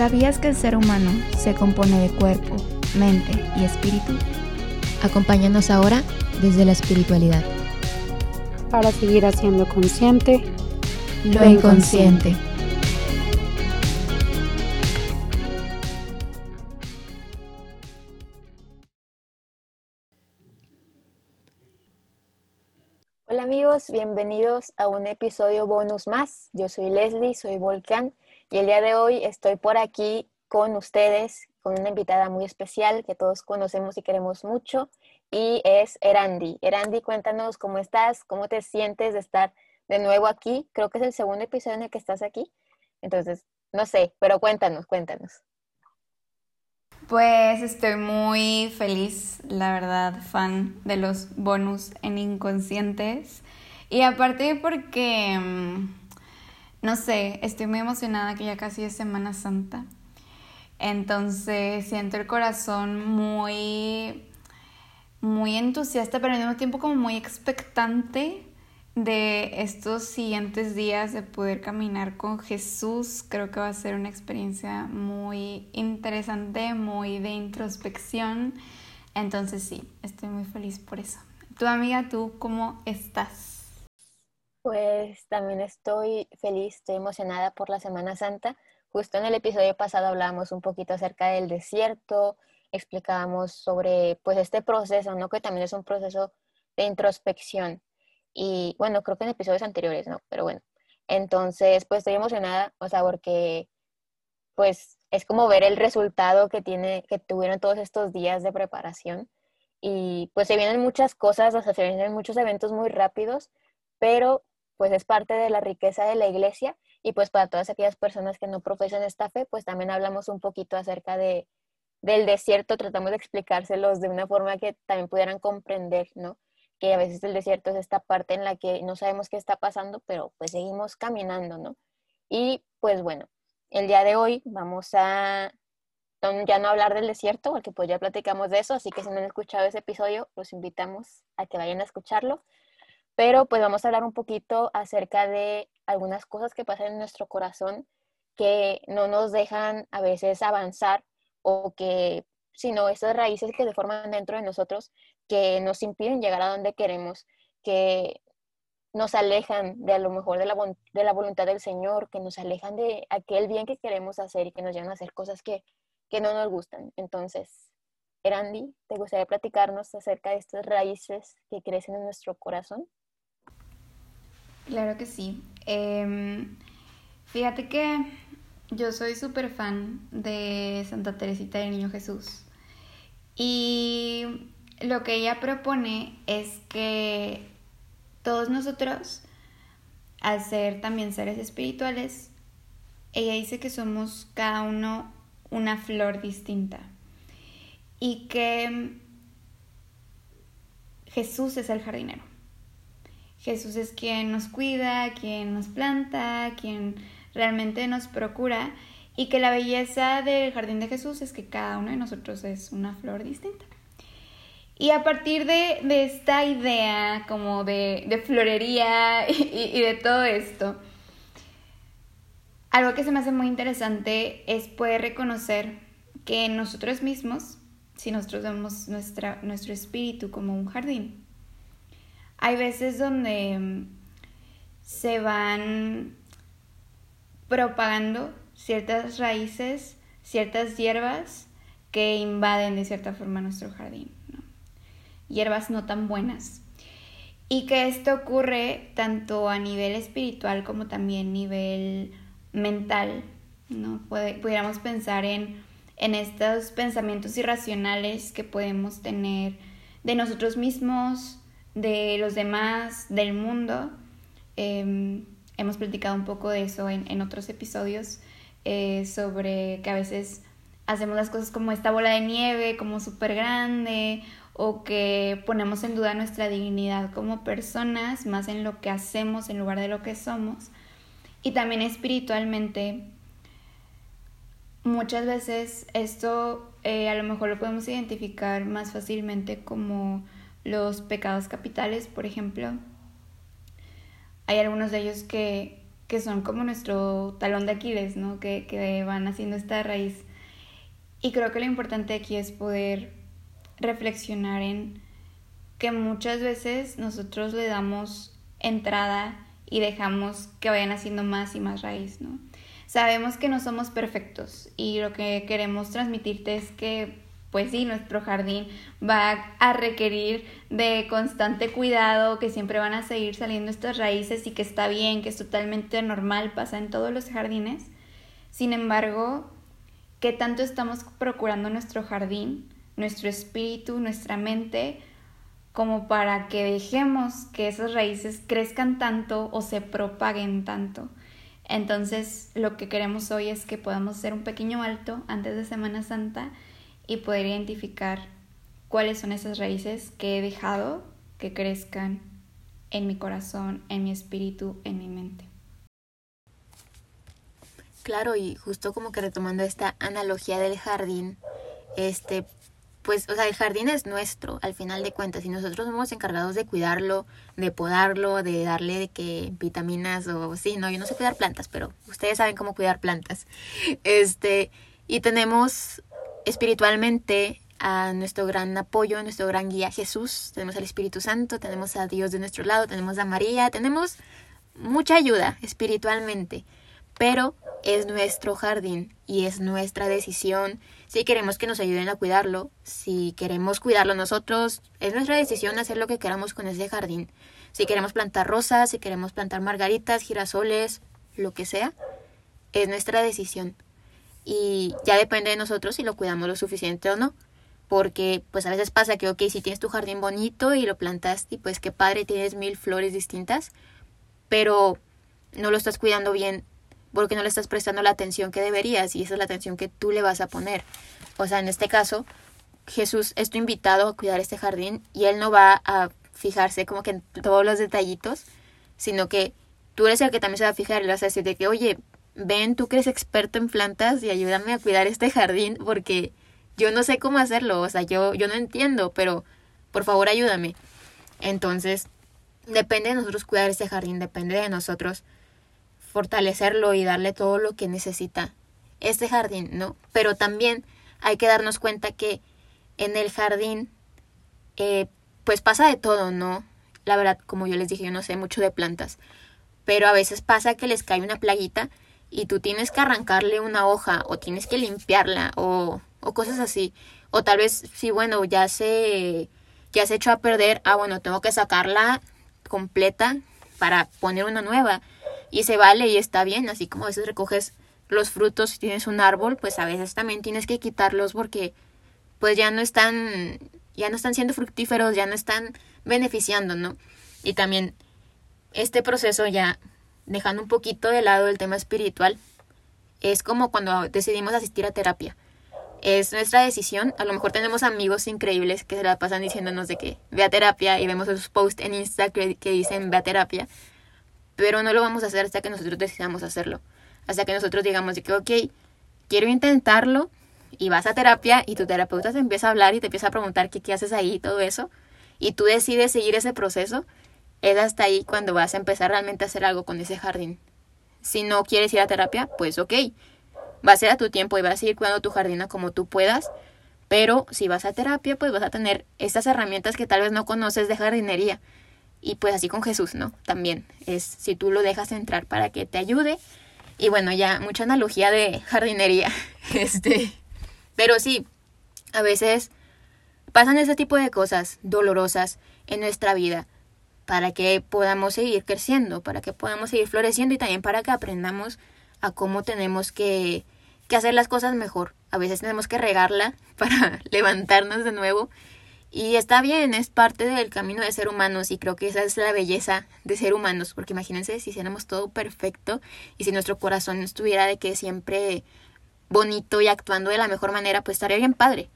¿Sabías que el ser humano se compone de cuerpo, mente y espíritu? Acompáñanos ahora desde la espiritualidad. Para seguir haciendo consciente lo inconsciente. Hola amigos, bienvenidos a un episodio bonus más. Yo soy Leslie, soy Volcán y el día de hoy estoy por aquí con ustedes, con una invitada muy especial que todos conocemos y queremos mucho y es Erandi. Erandi, cuéntanos cómo estás, cómo te sientes de estar de nuevo aquí. Creo que es el segundo episodio en el que estás aquí. Entonces, no sé, pero cuéntanos, cuéntanos. Pues estoy muy feliz, la verdad, fan de los bonus en inconscientes. Y aparte porque, mm, no sé, estoy muy emocionada que ya casi es Semana Santa. Entonces siento el corazón muy, muy entusiasta, pero al mismo tiempo como muy expectante de estos siguientes días de poder caminar con Jesús. Creo que va a ser una experiencia muy interesante, muy de introspección. Entonces sí, estoy muy feliz por eso. Tu amiga, ¿tú cómo estás? Pues también estoy feliz, estoy emocionada por la Semana Santa. Justo en el episodio pasado hablábamos un poquito acerca del desierto, explicábamos sobre pues este proceso, ¿no? Que también es un proceso de introspección y bueno, creo que en episodios anteriores, ¿no? Pero bueno, entonces pues estoy emocionada, o sea, porque pues es como ver el resultado que tiene, que tuvieron todos estos días de preparación. Y pues se vienen muchas cosas, o sea, se vienen muchos eventos muy rápidos, pero pues es parte de la riqueza de la iglesia y pues para todas aquellas personas que no profesan esta fe, pues también hablamos un poquito acerca de, del desierto, tratamos de explicárselos de una forma que también pudieran comprender, ¿no? que a veces el desierto es esta parte en la que no sabemos qué está pasando, pero pues seguimos caminando, ¿no? Y pues bueno, el día de hoy vamos a ya no hablar del desierto, porque pues ya platicamos de eso, así que si no han escuchado ese episodio, los invitamos a que vayan a escucharlo. Pero pues vamos a hablar un poquito acerca de algunas cosas que pasan en nuestro corazón que no nos dejan a veces avanzar o que, sino esas raíces que se forman dentro de nosotros que nos impiden llegar a donde queremos, que nos alejan de a lo mejor de la, de la voluntad del Señor, que nos alejan de aquel bien que queremos hacer y que nos llevan a hacer cosas que, que no nos gustan. Entonces, Erandi, ¿te gustaría platicarnos acerca de estas raíces que crecen en nuestro corazón? Claro que sí. Em, fíjate que yo soy súper fan de Santa Teresita del Niño Jesús. Y lo que ella propone es que todos nosotros, al ser también seres espirituales, ella dice que somos cada uno una flor distinta y que Jesús es el jardinero. Jesús es quien nos cuida, quien nos planta, quien realmente nos procura y que la belleza del jardín de Jesús es que cada uno de nosotros es una flor distinta. Y a partir de, esta idea como de, florería y, de todo esto, algo que se me hace muy interesante es poder reconocer que nosotros mismos, si nosotros vemos nuestra, nuestro espíritu como un jardín, hay veces donde mm, se van propagando ciertas raíces, ciertas hierbas que invaden de cierta forma nuestro jardín hierbas no tan buenas. Y que esto ocurre tanto a nivel espiritual como también a nivel mental, ¿no? pudiéramos pensar en, en estos pensamientos irracionales que podemos tener de nosotros mismos, de los demás, del mundo. Em, hemos platicado un poco de eso en, en otros episodios, eh, sobre que a veces hacemos las cosas como esta bola de nieve, como súper grande, o que ponemos en duda nuestra dignidad como personas, más en lo que hacemos en lugar de lo que somos. Y también espiritualmente, muchas veces esto eh, a lo mejor lo podemos identificar más fácilmente como los pecados capitales, por ejemplo. Hay algunos de ellos que que son como nuestro talón de Aquiles, ¿no? Que, que van haciendo esta raíz. Y creo que lo importante aquí es poder reflexionar en que muchas veces nosotros le damos entrada y dejamos que vayan haciendo más y más raíz, ¿no? Sabemos que no somos perfectos y lo que queremos transmitirte es que pues sí, nuestro jardín va a requerir de constante cuidado, que siempre van a seguir saliendo estas raíces y que está bien, que es totalmente normal, pasa en todos los jardines. Sin embargo, ¿qué tanto estamos procurando nuestro jardín, nuestro espíritu, nuestra mente, como para que dejemos que esas raíces crezcan tanto o se propaguen tanto? Entonces, lo que queremos hoy es que podamos hacer un pequeño alto antes de Semana Santa y poder identificar cuáles son esas raíces que he dejado que crezcan en mi corazón, en mi espíritu, en mi mente. Claro, y justo como que retomando esta analogía del jardín, este, pues, o sea, el jardín es nuestro, al final de cuentas, y nosotros somos encargados de cuidarlo, de podarlo, de darle de que vitaminas o sí, no, yo no sé cuidar plantas, pero ustedes saben cómo cuidar plantas. Este, y tenemos espiritualmente a nuestro gran apoyo, a nuestro gran guía Jesús, tenemos al Espíritu Santo, tenemos a Dios de nuestro lado, tenemos a María, tenemos mucha ayuda espiritualmente, pero es nuestro jardín y es nuestra decisión. Si queremos que nos ayuden a cuidarlo, si queremos cuidarlo nosotros, es nuestra decisión hacer lo que queramos con ese jardín. Si queremos plantar rosas, si queremos plantar margaritas, girasoles, lo que sea, es nuestra decisión y ya depende de nosotros si lo cuidamos lo suficiente o no. Porque pues a veces pasa que, ok, si tienes tu jardín bonito y lo plantaste, pues qué padre, tienes mil flores distintas, pero no lo estás cuidando bien porque no le estás prestando la atención que deberías y esa es la atención que tú le vas a poner. O sea, en este caso, Jesús es tu invitado a cuidar este jardín y él no va a fijarse como que en todos los detallitos, sino que tú eres el que también se va a fijar y le vas a decir de que, oye, ven, tú que eres experto en plantas y ayúdame a cuidar este jardín porque yo no sé cómo hacerlo, o sea, yo, yo no entiendo, pero por favor ayúdame. Entonces, depende de nosotros cuidar este jardín, depende de nosotros fortalecerlo y darle todo lo que necesita este jardín, ¿no? Pero también hay que darnos cuenta que en el jardín, eh, pues pasa de todo, ¿no? La verdad, como yo les dije, yo no sé mucho de plantas, pero a veces pasa que les cae una plaguita y tú tienes que arrancarle una hoja o tienes que limpiarla o, o cosas así. O tal vez, sí, bueno, ya se, ya se echó a perder, ah, bueno, tengo que sacarla completa para poner una nueva. Y se vale y está bien, así como a veces recoges los frutos si tienes un árbol, pues a veces también tienes que quitarlos porque pues ya no están, ya no están siendo fructíferos, ya no están beneficiando, ¿no? Y también este proceso ya dejando un poquito de lado el tema espiritual, es como cuando decidimos asistir a terapia. Es nuestra decisión. A lo mejor tenemos amigos increíbles que se la pasan diciéndonos de que ve a terapia y vemos esos posts en Insta que, dicen ve a terapia. Pero no lo vamos a hacer hasta que nosotros decidamos hacerlo. Hasta que nosotros digamos de que, ok, quiero intentarlo y vas a terapia y tu terapeuta te empieza a hablar y te empieza a preguntar qué, qué haces ahí y todo eso. Y tú decides seguir ese proceso es hasta ahí cuando vas a empezar realmente a hacer algo con ese jardín. Si no quieres ir a terapia, pues ok, va a ser a tu tiempo y vas a seguir cuidando tu jardín como tú puedas, pero si vas a terapia, pues vas a tener estas herramientas que tal vez no conoces de jardinería. Y pues así con Jesús, ¿no? También es si tú lo dejas entrar para que te ayude. Y bueno, ya mucha analogía de jardinería. Este, pero sí, a veces pasan ese tipo de cosas dolorosas en nuestra vida para que podamos seguir creciendo, para que podamos seguir floreciendo y también para que aprendamos a cómo tenemos que, que hacer las cosas mejor. A veces tenemos que regarla para levantarnos de nuevo y está bien, es parte del camino de ser humanos y creo que esa es la belleza de ser humanos, porque imagínense si hiciéramos todo perfecto y si nuestro corazón estuviera de que siempre bonito y actuando de la mejor manera, pues estaría bien padre.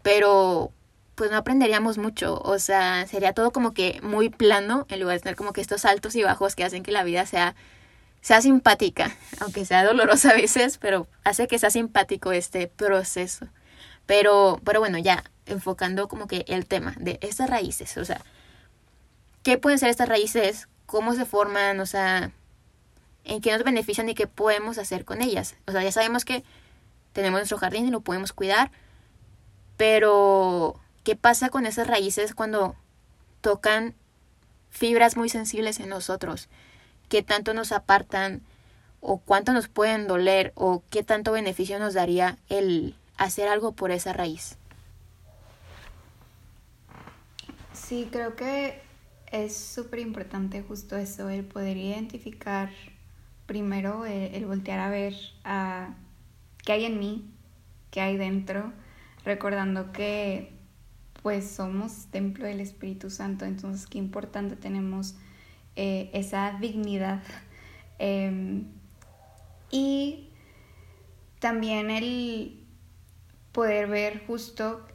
Pero pues no aprenderíamos mucho, o sea, sería todo como que muy plano en lugar de tener como que estos altos y bajos que hacen que la vida sea sea simpática, aunque sea dolorosa a veces, pero hace que sea simpático este proceso. Pero pero bueno, ya enfocando como que el tema de estas raíces, o sea, ¿qué pueden ser estas raíces? ¿Cómo se forman? O sea, en qué nos benefician y qué podemos hacer con ellas. O sea, ya sabemos que tenemos nuestro jardín y lo podemos cuidar, pero ¿qué pasa con esas raíces cuando tocan fibras muy sensibles en nosotros? ¿Qué tanto nos apartan o cuánto nos pueden doler o qué tanto beneficio nos daría el hacer algo por esa raíz? Sí, creo que es súper importante justo eso, el poder identificar primero, el, voltear a ver a qué hay en mí, qué hay dentro, recordando que pues somos templo del Espíritu Santo, entonces qué importante tenemos eh, esa dignidad. Em, y también el poder ver justo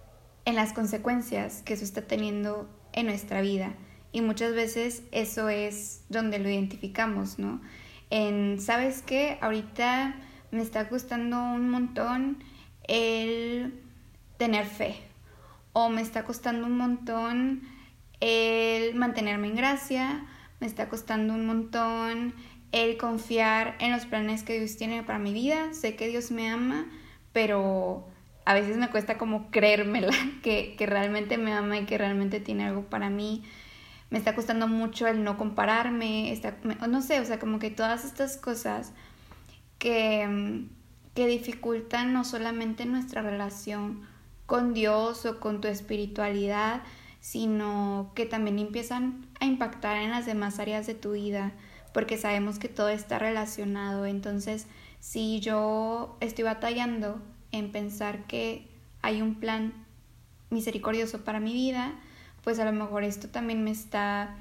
en las consecuencias que eso está teniendo en nuestra vida. Y muchas veces eso es donde lo identificamos, ¿no? En, ¿sabes qué? Ahorita me está costando un montón el tener fe. O me está costando un montón el mantenerme en gracia. Me está costando un montón el confiar en los planes que Dios tiene para mi vida. Sé que Dios me ama, pero a veces me cuesta como creérmela, que, que realmente me ama y que realmente tiene algo para mí. Me está costando mucho el no compararme, está, no sé, o sea, como que todas estas cosas que, que dificultan no solamente nuestra relación con Dios o con tu espiritualidad, sino que también empiezan a impactar en las demás áreas de tu vida, porque sabemos que todo está relacionado. Entonces, si yo estoy batallando en pensar que hay un plan misericordioso para mi vida, pues a lo mejor esto también me está,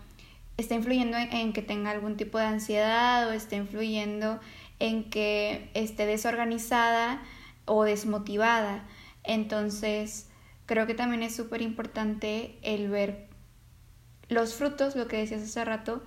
está influyendo en, que tenga algún tipo de ansiedad o está influyendo en que esté desorganizada o desmotivada. Entonces, creo que también es súper importante el ver los frutos, lo que decías hace rato,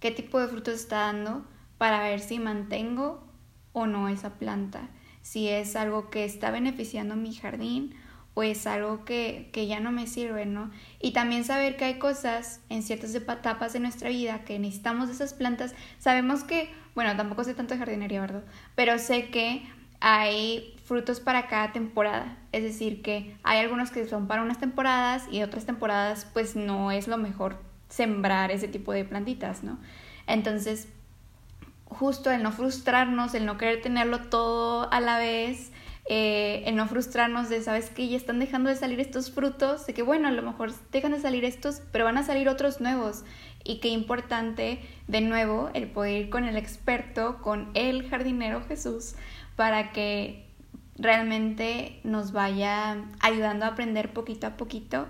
qué tipo de frutos está dando para ver si mantengo o no esa planta si es algo que está beneficiando mi jardín o es algo que, que ya no me sirve, ¿no? Y también saber que hay cosas en ciertas etapas de nuestra vida que necesitamos de esas plantas. Sabemos que, bueno, tampoco sé tanto de jardinería, ¿verdad? Pero sé que hay frutos para cada temporada. Es decir, que hay algunos que son para unas temporadas y otras temporadas pues no es lo mejor sembrar ese tipo de plantitas, ¿no? Entonces, justo el no frustrarnos, el no querer tenerlo todo a la vez, eh, el no frustrarnos de, sabes que ya están dejando de salir estos frutos, de que bueno, a lo mejor dejan de salir estos, pero van a salir otros nuevos. Y qué importante, de nuevo, el poder ir con el experto, con el jardinero Jesús, para que realmente nos vaya ayudando a aprender poquito a poquito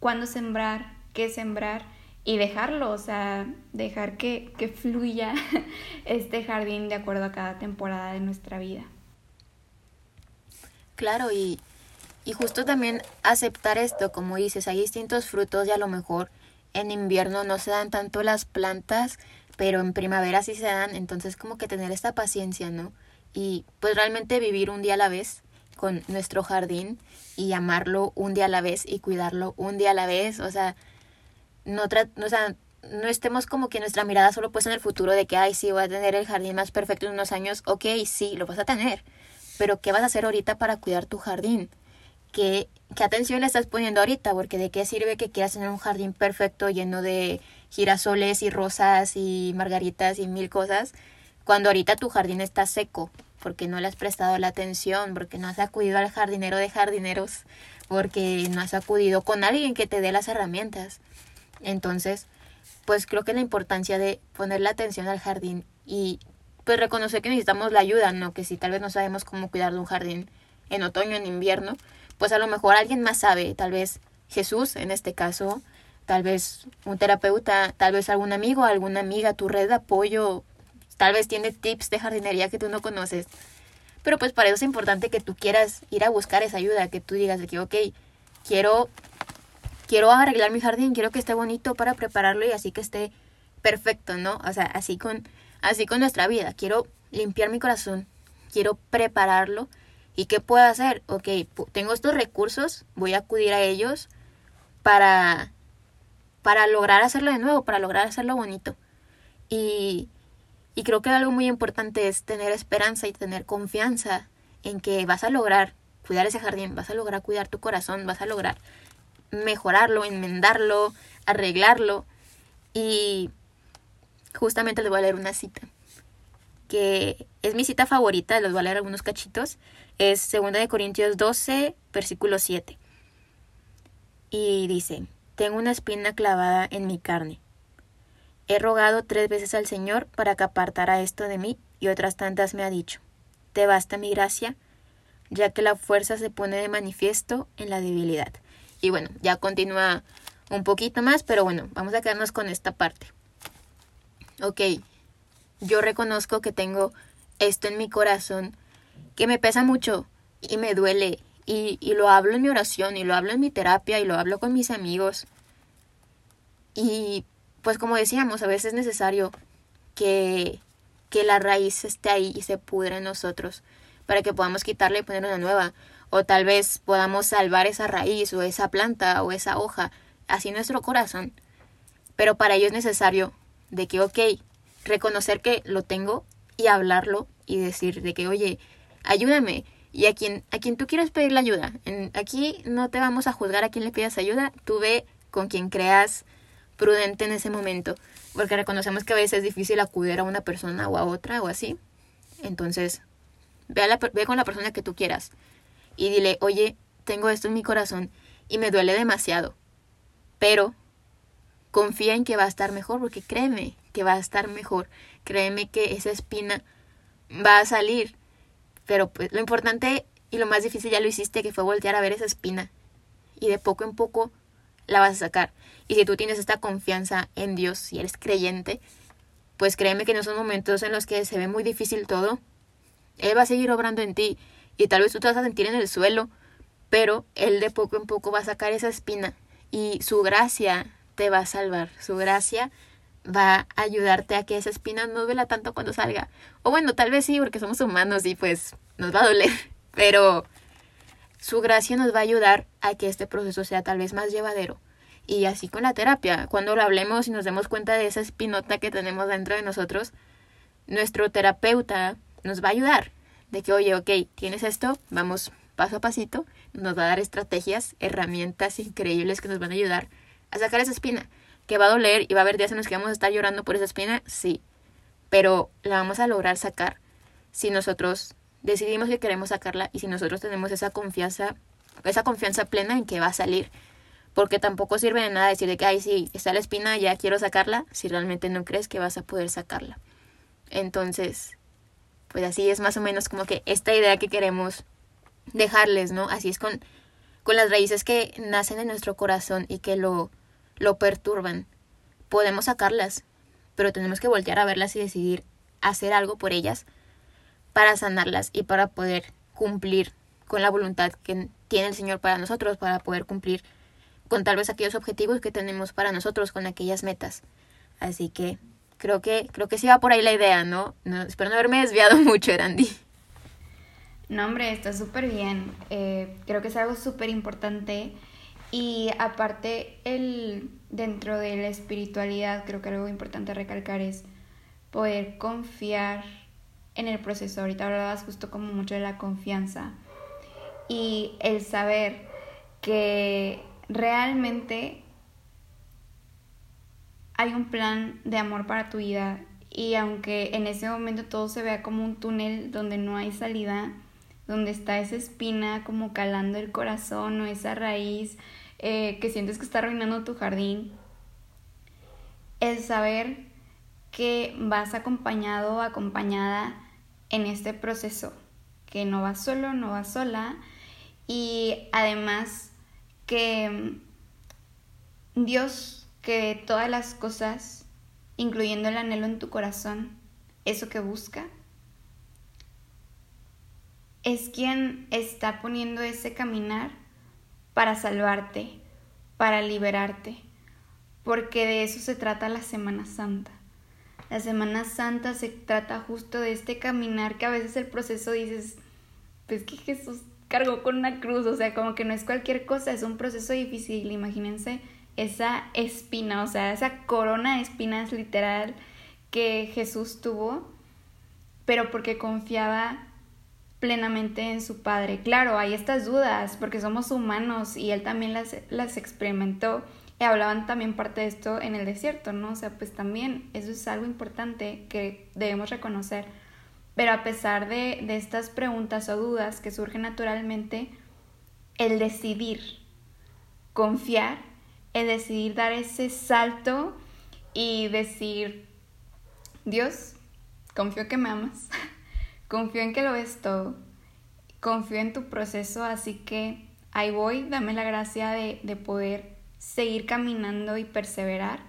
cuándo sembrar, qué sembrar y dejarlo, o sea, dejar que, que fluya este jardín de acuerdo a cada temporada de nuestra vida. Claro, y, y justo también aceptar esto, como dices, hay distintos frutos y a lo mejor en invierno no se dan tanto las plantas, pero en primavera sí se dan, entonces como que tener esta paciencia, ¿no? Y pues realmente vivir un día a la vez con nuestro jardín y amarlo un día a la vez y cuidarlo un día a la vez, o sea, no, o sea, no estemos como que nuestra mirada solo puesta en el futuro de que, ay, sí, voy a tener el jardín más perfecto en unos años. Ok, sí, lo vas a tener. Pero ¿qué vas a hacer ahorita para cuidar tu jardín? ¿Qué, qué atención le estás poniendo ahorita? Porque de qué sirve que quieras tener un jardín perfecto lleno de girasoles y rosas y margaritas y mil cosas, cuando ahorita tu jardín está seco, porque no le has prestado la atención, porque no has acudido al jardinero de jardineros, porque no has acudido con alguien que te dé las herramientas. Entonces, pues creo que la importancia de poner la atención al jardín y pues reconocer que necesitamos la ayuda, ¿no? Que si tal vez no sabemos cómo cuidar de un jardín en otoño, en invierno, pues a lo mejor alguien más sabe, tal vez Jesús en este caso, tal vez un terapeuta, tal vez algún amigo, alguna amiga, tu red de apoyo, tal vez tiene tips de jardinería que tú no conoces. Pero pues para eso es importante que tú quieras ir a buscar esa ayuda, que tú digas de que, ok, quiero quiero arreglar mi jardín, quiero que esté bonito para prepararlo y así que esté perfecto, ¿no? O sea, así con, así con nuestra vida. Quiero limpiar mi corazón, quiero prepararlo. ¿Y qué puedo hacer? Ok, tengo estos recursos, voy a acudir a ellos para, para lograr hacerlo de nuevo, para lograr hacerlo bonito. Y, Y creo que algo muy importante es tener esperanza y tener confianza en que vas a lograr cuidar ese jardín, vas a lograr cuidar tu corazón, vas a lograr mejorarlo, enmendarlo, arreglarlo. Y justamente les voy a leer una cita, que es mi cita favorita, les voy a leer algunos cachitos. Es 2 de Corintios 12, versículo 7. Y dice, tengo una espina clavada en mi carne. He rogado tres veces al Señor para que apartara esto de mí y otras tantas me ha dicho, te basta mi gracia, ya que la fuerza se pone de manifiesto en la debilidad. Y bueno, ya continúa un poquito más, pero bueno, vamos a quedarnos con esta parte. Ok, yo reconozco que tengo esto en mi corazón que me pesa mucho y me duele y, y, lo hablo en mi oración y lo hablo en mi terapia y lo hablo con mis amigos. Y pues como decíamos, a veces es necesario que, que la raíz esté ahí y se pudre en nosotros para que podamos quitarle y poner una nueva. O tal vez podamos salvar esa raíz o esa planta o esa hoja, así nuestro corazón. Pero para ello es necesario de que, ok, reconocer que lo tengo y hablarlo y decir de que, oye, ayúdame. Y a quien, a quien tú quieras pedir la ayuda. En, aquí no te vamos a juzgar a quien le pidas ayuda. Tú ve con quien creas prudente en ese momento. Porque reconocemos que a veces es difícil acudir a una persona o a otra o así. Entonces, ve, la, ve con la persona que tú quieras. Y dile, oye, tengo esto en mi corazón y me duele demasiado. Pero confía en que va a estar mejor, porque créeme que va a estar mejor. Créeme que esa espina va a salir. Pero pues lo importante y lo más difícil ya lo hiciste, que fue voltear a ver esa espina. Y de poco en poco la vas a sacar. Y si tú tienes esta confianza en Dios, si eres creyente, pues créeme que en esos momentos en los que se ve muy difícil todo, Él va a seguir obrando en ti. Y tal vez tú te vas a sentir en el suelo, pero Él de poco en poco va a sacar esa espina. Y su gracia te va a salvar. Su gracia va a ayudarte a que esa espina no duela tanto cuando salga. O bueno, tal vez sí, porque somos humanos y pues nos va a doler. Pero su gracia nos va a ayudar a que este proceso sea tal vez más llevadero. Y así con la terapia, cuando lo hablemos y nos demos cuenta de esa espinota que tenemos dentro de nosotros, nuestro terapeuta nos va a ayudar. De que, oye, ok, tienes esto, vamos paso a pasito, nos va a dar estrategias, herramientas increíbles que nos van a ayudar a sacar esa espina que va a doler y va a haber días en los que vamos a estar llorando por esa espina, sí, pero la vamos a lograr sacar si nosotros decidimos que queremos sacarla y si nosotros tenemos esa confianza, esa confianza plena en que va a salir. Porque tampoco sirve de nada decir de que, ay, sí, está la espina, ya quiero sacarla, si realmente no crees que vas a poder sacarla. Entonces, pues así es más o menos como que esta idea que queremos dejarles, ¿no? Así es con, con las raíces que nacen en nuestro corazón y que lo, lo perturban. Podemos sacarlas, pero tenemos que voltear a verlas y decidir hacer algo por ellas para sanarlas y para poder cumplir con la voluntad que tiene el Señor para nosotros, para poder cumplir con tal vez aquellos objetivos que tenemos para nosotros, con aquellas metas. Así que creo que creo que sí va por ahí la idea, ¿no? no espero no haberme desviado mucho, Erandi. No, hombre, está súper bien. Eh, creo que es algo súper importante y aparte, el, dentro de la espiritualidad, creo que algo importante recalcar es poder confiar en el proceso. Ahorita hablabas justo como mucho de la confianza y el saber que realmente hay un plan de amor para tu vida y aunque en ese momento todo se vea como un túnel donde no hay salida, donde está esa espina como calando el corazón o esa raíz eh, que sientes que está arruinando tu jardín, el saber que vas acompañado o acompañada en este proceso, que no vas solo, no vas sola y además que Dios, que todas las cosas, incluyendo el anhelo en tu corazón, eso que busca, es quien está poniendo ese caminar para salvarte, para liberarte, porque de eso se trata la Semana Santa. La Semana Santa se trata justo de este caminar que a veces el proceso dices, pues que Jesús cargó con una cruz, o sea, como que no es cualquier cosa, es un proceso difícil, imagínense esa espina, o sea, esa corona de espinas literal que Jesús tuvo, pero porque confiaba plenamente en su Padre. Claro, hay estas dudas porque somos humanos y él también las, las experimentó. Y hablaban también parte de esto en el desierto, ¿no? O sea, pues también eso es algo importante que debemos reconocer. Pero a pesar de, estas preguntas o dudas que surgen naturalmente, el decidir confiar, el decidir dar ese salto y decir, Dios, confío que me amas, confío en que lo ves todo, confío en tu proceso, así que ahí voy, dame la gracia de poder seguir caminando y perseverar.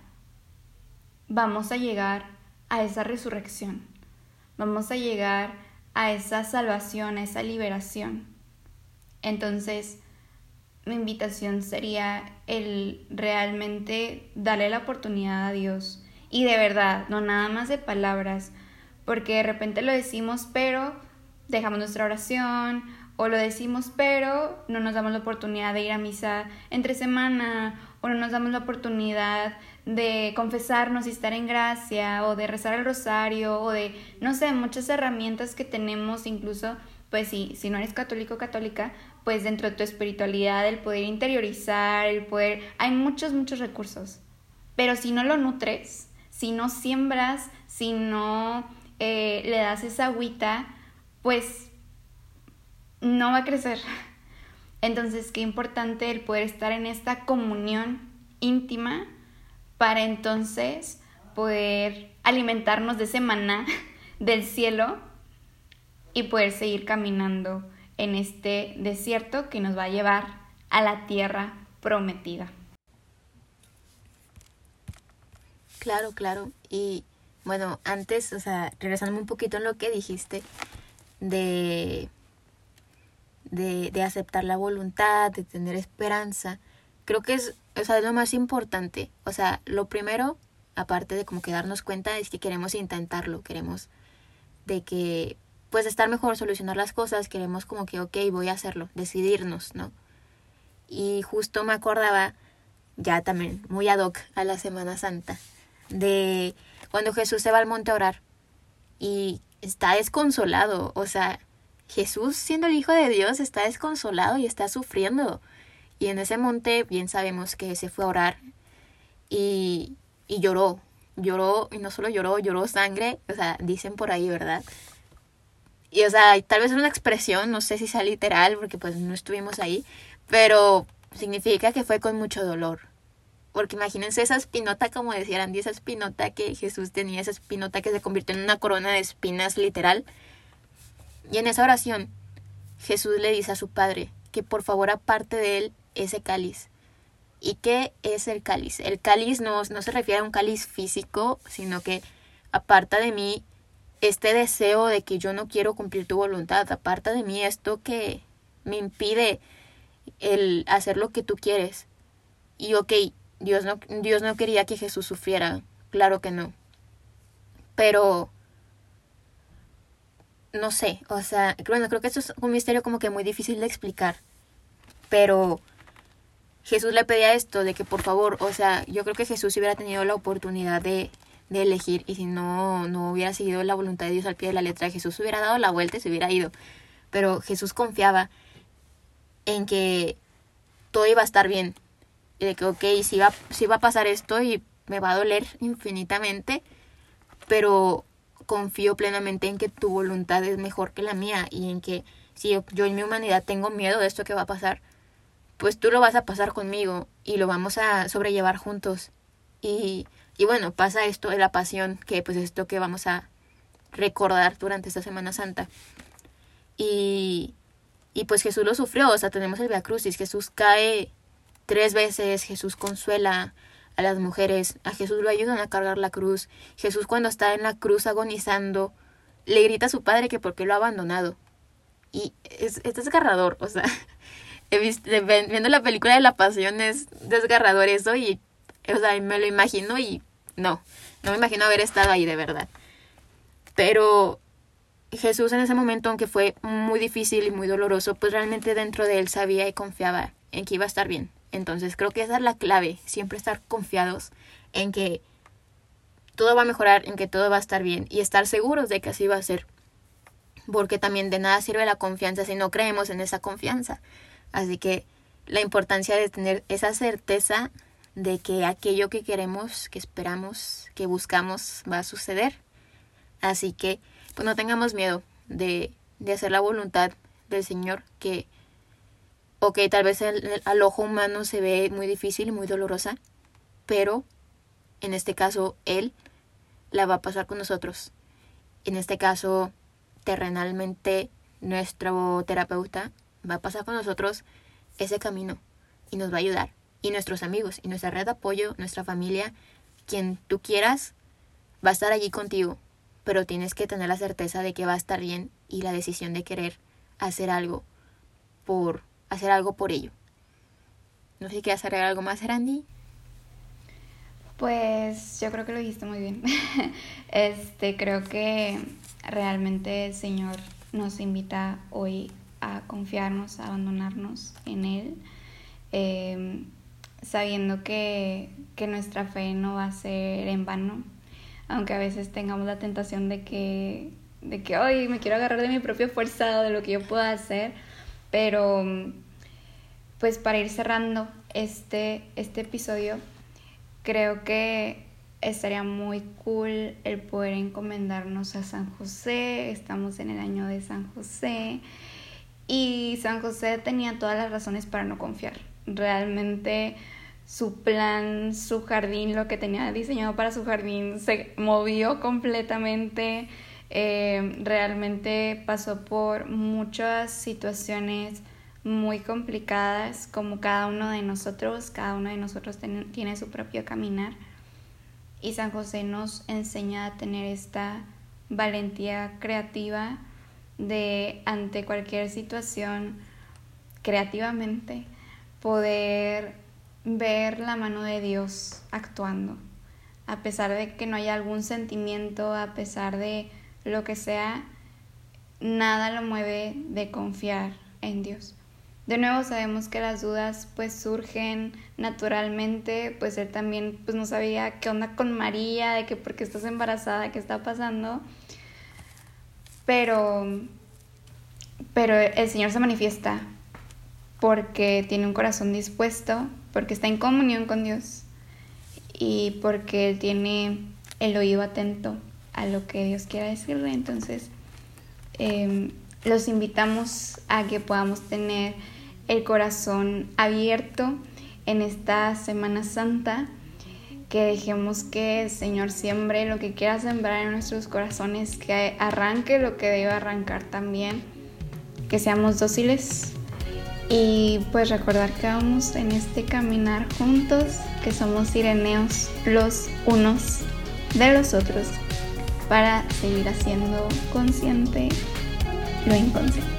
Vamos a llegar a esa resurrección, vamos a llegar a esa salvación, a esa liberación. Entonces, mi invitación sería el realmente darle la oportunidad a Dios y de verdad, no nada más de palabras, porque de repente lo decimos pero dejamos nuestra oración o lo decimos pero no nos damos la oportunidad de ir a misa entre semana o no nos damos la oportunidad de confesarnos y estar en gracia o de rezar el rosario o de no sé, muchas herramientas que tenemos incluso pues si no eres católico o católica, pues dentro de tu espiritualidad, el poder interiorizar, el poder, hay muchos, muchos recursos. Pero si no lo nutres, si no siembras, si no eh, le das esa agüita, pues no va a crecer. Entonces, qué importante el poder estar en esta comunión íntima para entonces poder alimentarnos de ese maná del cielo y poder seguir caminando en este desierto que nos va a llevar a la tierra prometida. Claro, claro. Y bueno, antes, o sea, regresando un poquito en lo que dijiste de, de, de aceptar la voluntad, de tener esperanza, creo que es, o sea, es lo más importante. O sea, lo primero, aparte de como que darnos cuenta, es que queremos intentarlo, queremos de que pues estar mejor, solucionar las cosas, queremos como que, ok, voy a hacerlo, decidirnos, ¿no? Y justo me acordaba, ya también, muy ad hoc a la Semana Santa, de cuando Jesús se va al monte a orar y está desconsolado, o sea, Jesús siendo el Hijo de Dios está desconsolado y está sufriendo. Y en ese monte bien sabemos que se fue a orar y, y lloró, lloró, y no solo lloró, lloró sangre, o sea, dicen por ahí, ¿verdad? Y o sea, tal vez es una expresión, no sé si sea literal, porque pues no estuvimos ahí, pero significa que fue con mucho dolor. Porque imagínense esa espinota, como decía Andy, esa espinota que Jesús tenía, esa espinota que se convirtió en una corona de espinas literal. Y en esa oración, Jesús le dice a su padre que por favor aparte de él ese cáliz. ¿Y qué es el cáliz? El cáliz no, no se refiere a un cáliz físico, sino que aparta de mí este deseo de que yo no quiero cumplir tu voluntad, aparta de mí esto que me impide el hacer lo que tú quieres. Y ok, Dios no, Dios no quería que Jesús sufriera, claro que no. Pero, no sé, o sea, bueno, creo que esto es un misterio como que muy difícil de explicar. Pero Jesús le pedía esto, de que por favor, o sea, yo creo que Jesús hubiera tenido la oportunidad de de elegir y si no, no hubiera seguido la voluntad de Dios al pie de la letra, Jesús hubiera dado la vuelta y se hubiera ido. Pero Jesús confiaba en que todo iba a estar bien. Y de que, ok, si va, si va a pasar esto y me va a doler infinitamente, pero confío plenamente en que tu voluntad es mejor que la mía y en que si yo, en mi humanidad tengo miedo de esto que va a pasar, pues tú lo vas a pasar conmigo y lo vamos a sobrellevar juntos. Y y bueno, pasa esto de la pasión, que pues es esto que vamos a recordar durante esta Semana Santa. Y, y pues Jesús lo sufrió, o sea, tenemos el Via Crucis, Jesús cae tres veces, Jesús consuela a las mujeres, a Jesús lo ayudan a cargar la cruz, Jesús cuando está en la cruz agonizando, le grita a su padre que por qué lo ha abandonado. Y es, es desgarrador, o sea, viendo la película de la pasión es desgarrador eso y, o sea, me lo imagino y no, no me imagino haber estado ahí de verdad. Pero Jesús en ese momento, aunque fue muy difícil y muy doloroso, pues realmente dentro de él sabía y confiaba en que iba a estar bien. Entonces creo que esa es la clave, siempre estar confiados en que todo va a mejorar, en que todo va a estar bien y estar seguros de que así va a ser. Porque también de nada sirve la confianza si no creemos en esa confianza. Así que la importancia de tener esa certeza de que aquello que queremos, que esperamos, que buscamos va a suceder. Así que pues no tengamos miedo de, de hacer la voluntad del Señor que, ok, tal vez al ojo humano se ve muy difícil, muy dolorosa, pero en este caso Él la va a pasar con nosotros. En este caso, terrenalmente, nuestro terapeuta va a pasar con nosotros ese camino y nos va a ayudar. Y nuestros amigos, y nuestra red de apoyo, nuestra familia, quien tú quieras, va a estar allí contigo. Pero tienes que tener la certeza de que va a estar bien y la decisión de querer hacer algo por hacer algo por ello. No sé si quieres agregar algo más, Randy. Pues yo creo que lo dijiste muy bien. este, creo que realmente el Señor nos invita hoy a confiarnos, a abandonarnos en Él, em, sabiendo que, que nuestra fe no va a ser en vano, aunque a veces tengamos la tentación de que, de que hoy me quiero agarrar de mi propia fuerza de lo que yo pueda hacer, pero pues para ir cerrando este, este episodio, creo que estaría muy cool el poder encomendarnos a San José. Estamos en el año de San José. Y San José tenía todas las razones para no confiar. Realmente su plan, su jardín, lo que tenía diseñado para su jardín, se movió completamente. Eh, realmente pasó por muchas situaciones muy complicadas, como cada uno de nosotros, cada uno de nosotros tiene su propio caminar. Y San José nos enseña a tener esta valentía creativa de ante cualquier situación, creativamente, poder ver la mano de Dios actuando. A pesar de que no haya algún sentimiento, a pesar de lo que sea, nada lo mueve de confiar en Dios. De nuevo sabemos que las dudas pues surgen naturalmente, pues él también pues no sabía qué onda con María, de que por qué estás embarazada, qué está pasando. Pero pero el Señor se manifiesta porque tiene un corazón dispuesto, porque está en comunión con Dios y porque él tiene el oído atento a lo que Dios quiera decirle. Entonces, em, los invitamos a que podamos tener el corazón abierto en esta Semana Santa, que dejemos que el Señor siembre lo que quiera sembrar en nuestros corazones, que arranque lo que debe arrancar también, que seamos dóciles y pues recordar que vamos en este caminar juntos, que somos sireneos los unos de los otros para seguir haciendo consciente lo inconsciente.